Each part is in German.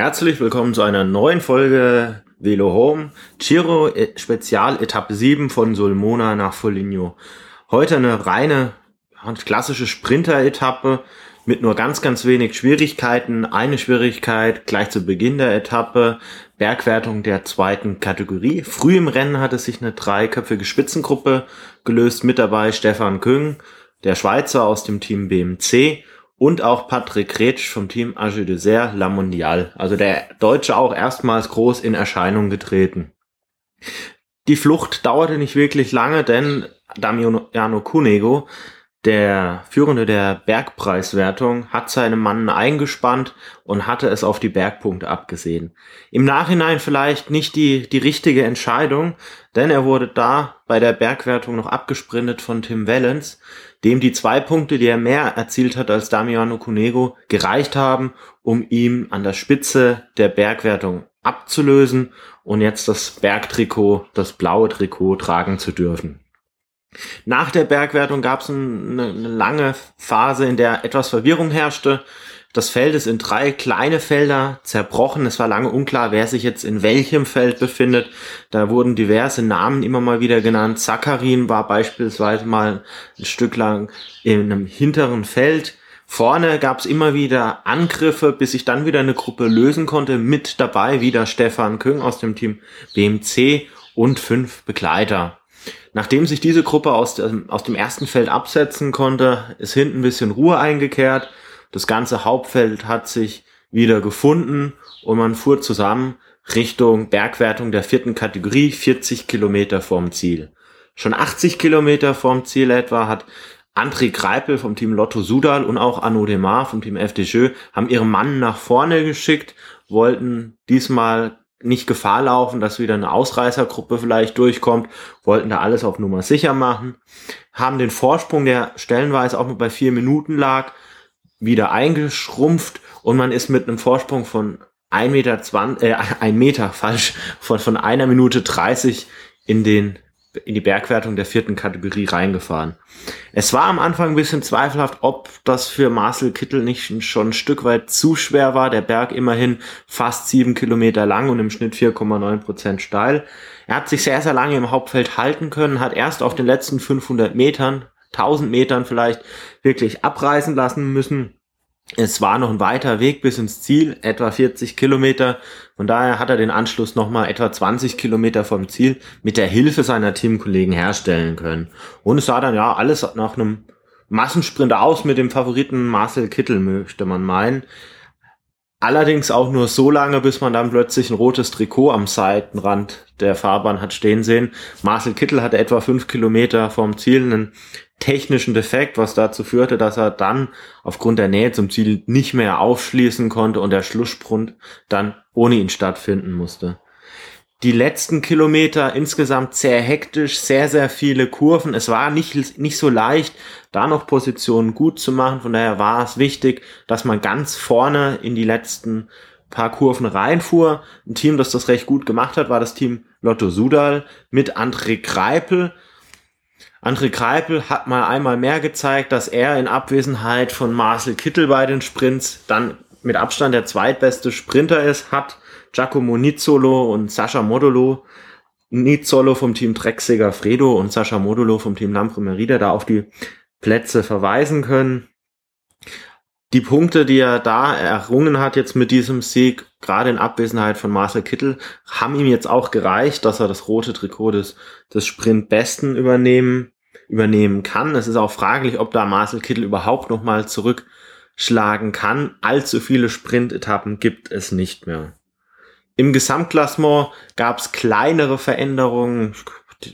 Herzlich willkommen zu einer neuen Folge Velo Home Giro äh, Spezial Etappe 7 von Sulmona nach Foligno. Heute eine reine klassische Sprinter-Etappe mit nur ganz, ganz wenig Schwierigkeiten. Eine Schwierigkeit gleich zu Beginn der Etappe, Bergwertung der zweiten Kategorie. Früh im Rennen hat es sich eine dreiköpfige Spitzengruppe gelöst. Mit dabei Stefan Küng, der Schweizer aus dem Team BMC und auch Patrick Retsch vom Team Age Dessert La Mondiale. Also der Deutsche auch erstmals groß in Erscheinung getreten. Die Flucht dauerte nicht wirklich lange, denn Damiano Cunego, der Führende der Bergpreiswertung, hat seine Mannen eingespannt und hatte es auf die Bergpunkte abgesehen. Im Nachhinein vielleicht nicht die, die richtige Entscheidung, denn er wurde da bei der Bergwertung noch abgesprintet von Tim Wellens, dem die zwei Punkte, die er mehr erzielt hat als Damiano Cunego, gereicht haben, um ihm an der Spitze der Bergwertung abzulösen und jetzt das Bergtrikot, das blaue Trikot tragen zu dürfen. Nach der Bergwertung gab es eine, eine lange Phase, in der etwas Verwirrung herrschte. Das Feld ist in drei kleine Felder zerbrochen. Es war lange unklar, wer sich jetzt in welchem Feld befindet. Da wurden diverse Namen immer mal wieder genannt. Zakarin war beispielsweise mal ein Stück lang in einem hinteren Feld. Vorne gab es immer wieder Angriffe, bis sich dann wieder eine Gruppe lösen konnte. Mit dabei wieder Stefan Küng aus dem Team BMC und fünf Begleiter. Nachdem sich diese Gruppe aus dem, aus dem ersten Feld absetzen konnte, ist hinten ein bisschen Ruhe eingekehrt das ganze Hauptfeld hat sich wieder gefunden und man fuhr zusammen Richtung Bergwertung der vierten Kategorie, 40 Kilometer vorm Ziel. Schon 80 Kilometer vorm Ziel etwa hat André Greipel vom Team Lotto Sudal und auch Arnaud Demar vom Team FDJ haben ihre Mann nach vorne geschickt, wollten diesmal nicht Gefahr laufen, dass wieder eine Ausreißergruppe vielleicht durchkommt, wollten da alles auf Nummer sicher machen, haben den Vorsprung, der stellenweise auch nur bei vier Minuten lag, wieder eingeschrumpft und man ist mit einem Vorsprung von 1 Meter, 20, äh, 1 Meter falsch, von, von einer Minute 30 in den in die Bergwertung der vierten Kategorie reingefahren. Es war am Anfang ein bisschen zweifelhaft, ob das für Marcel Kittel nicht schon ein Stück weit zu schwer war. Der Berg immerhin fast sieben Kilometer lang und im Schnitt 4,9 Prozent steil. Er hat sich sehr, sehr lange im Hauptfeld halten können, hat erst auf den letzten 500 Metern 1000 Metern vielleicht wirklich abreißen lassen müssen. Es war noch ein weiter Weg bis ins Ziel, etwa 40 Kilometer. Von daher hat er den Anschluss nochmal etwa 20 Kilometer vom Ziel mit der Hilfe seiner Teamkollegen herstellen können. Und es sah dann ja alles nach einem Massensprint aus mit dem Favoriten Marcel Kittel, möchte man meinen. Allerdings auch nur so lange, bis man dann plötzlich ein rotes Trikot am Seitenrand der Fahrbahn hat stehen sehen. Marcel Kittel hatte etwa fünf Kilometer vom Ziel einen technischen Defekt, was dazu führte, dass er dann aufgrund der Nähe zum Ziel nicht mehr aufschließen konnte und der Schlusssprint dann ohne ihn stattfinden musste die letzten Kilometer insgesamt sehr hektisch, sehr, sehr viele Kurven. Es war nicht, nicht so leicht, da noch Positionen gut zu machen. Von daher war es wichtig, dass man ganz vorne in die letzten paar Kurven reinfuhr. Ein Team, das das recht gut gemacht hat, war das Team Lotto Sudal mit André Kreipel. André Kreipel hat mal einmal mehr gezeigt, dass er in Abwesenheit von Marcel Kittel bei den Sprints dann mit Abstand der zweitbeste Sprinter ist, hat Giacomo Nizzolo und Sascha Modolo. Nizzolo vom Team Drecksiger Fredo und Sascha Modolo vom Team Lampre Merida da auf die Plätze verweisen können. Die Punkte, die er da errungen hat jetzt mit diesem Sieg, gerade in Abwesenheit von Marcel Kittel, haben ihm jetzt auch gereicht, dass er das rote Trikot des, des Sprintbesten übernehmen, übernehmen kann. Es ist auch fraglich, ob da Marcel Kittel überhaupt nochmal zurückschlagen kann. Allzu viele Sprintetappen gibt es nicht mehr. Im Gesamtklassement gab es kleinere Veränderungen.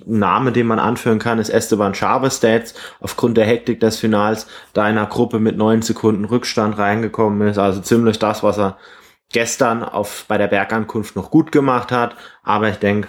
Name, den man anführen kann, ist Esteban Chavez, der jetzt aufgrund der Hektik des Finals da in einer Gruppe mit neun Sekunden Rückstand reingekommen ist. Also ziemlich das, was er gestern auf, bei der Bergankunft noch gut gemacht hat. Aber ich denke,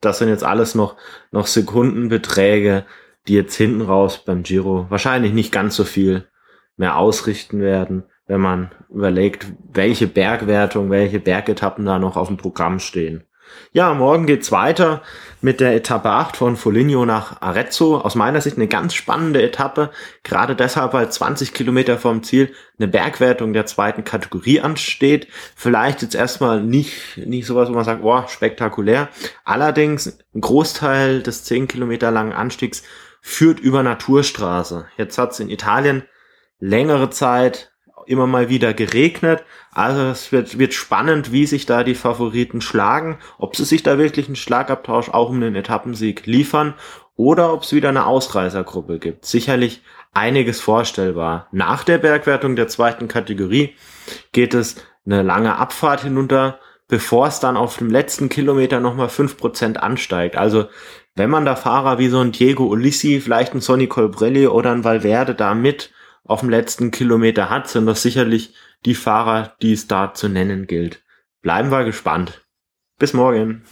das sind jetzt alles noch, noch Sekundenbeträge, die jetzt hinten raus beim Giro wahrscheinlich nicht ganz so viel mehr ausrichten werden wenn man überlegt, welche Bergwertung, welche Bergetappen da noch auf dem Programm stehen. Ja, morgen geht's weiter mit der Etappe 8 von Foligno nach Arezzo. Aus meiner Sicht eine ganz spannende Etappe, gerade deshalb, weil 20 Kilometer vom Ziel eine Bergwertung der zweiten Kategorie ansteht. Vielleicht jetzt erstmal nicht, nicht sowas, wo man sagt, boah, spektakulär. Allerdings ein Großteil des 10 Kilometer langen Anstiegs führt über Naturstraße. Jetzt hat's in Italien längere Zeit immer mal wieder geregnet. Also es wird, wird spannend, wie sich da die Favoriten schlagen, ob sie sich da wirklich einen Schlagabtausch auch um den Etappensieg liefern oder ob es wieder eine Ausreißergruppe gibt. Sicherlich einiges vorstellbar. Nach der Bergwertung der zweiten Kategorie geht es eine lange Abfahrt hinunter, bevor es dann auf dem letzten Kilometer nochmal fünf Prozent ansteigt. Also wenn man da Fahrer wie so ein Diego Ulissi, vielleicht ein Sonny Colbrelli oder ein Valverde da mit auf dem letzten Kilometer hat, das sicherlich die Fahrer, die es da zu nennen gilt. Bleiben wir gespannt. Bis morgen.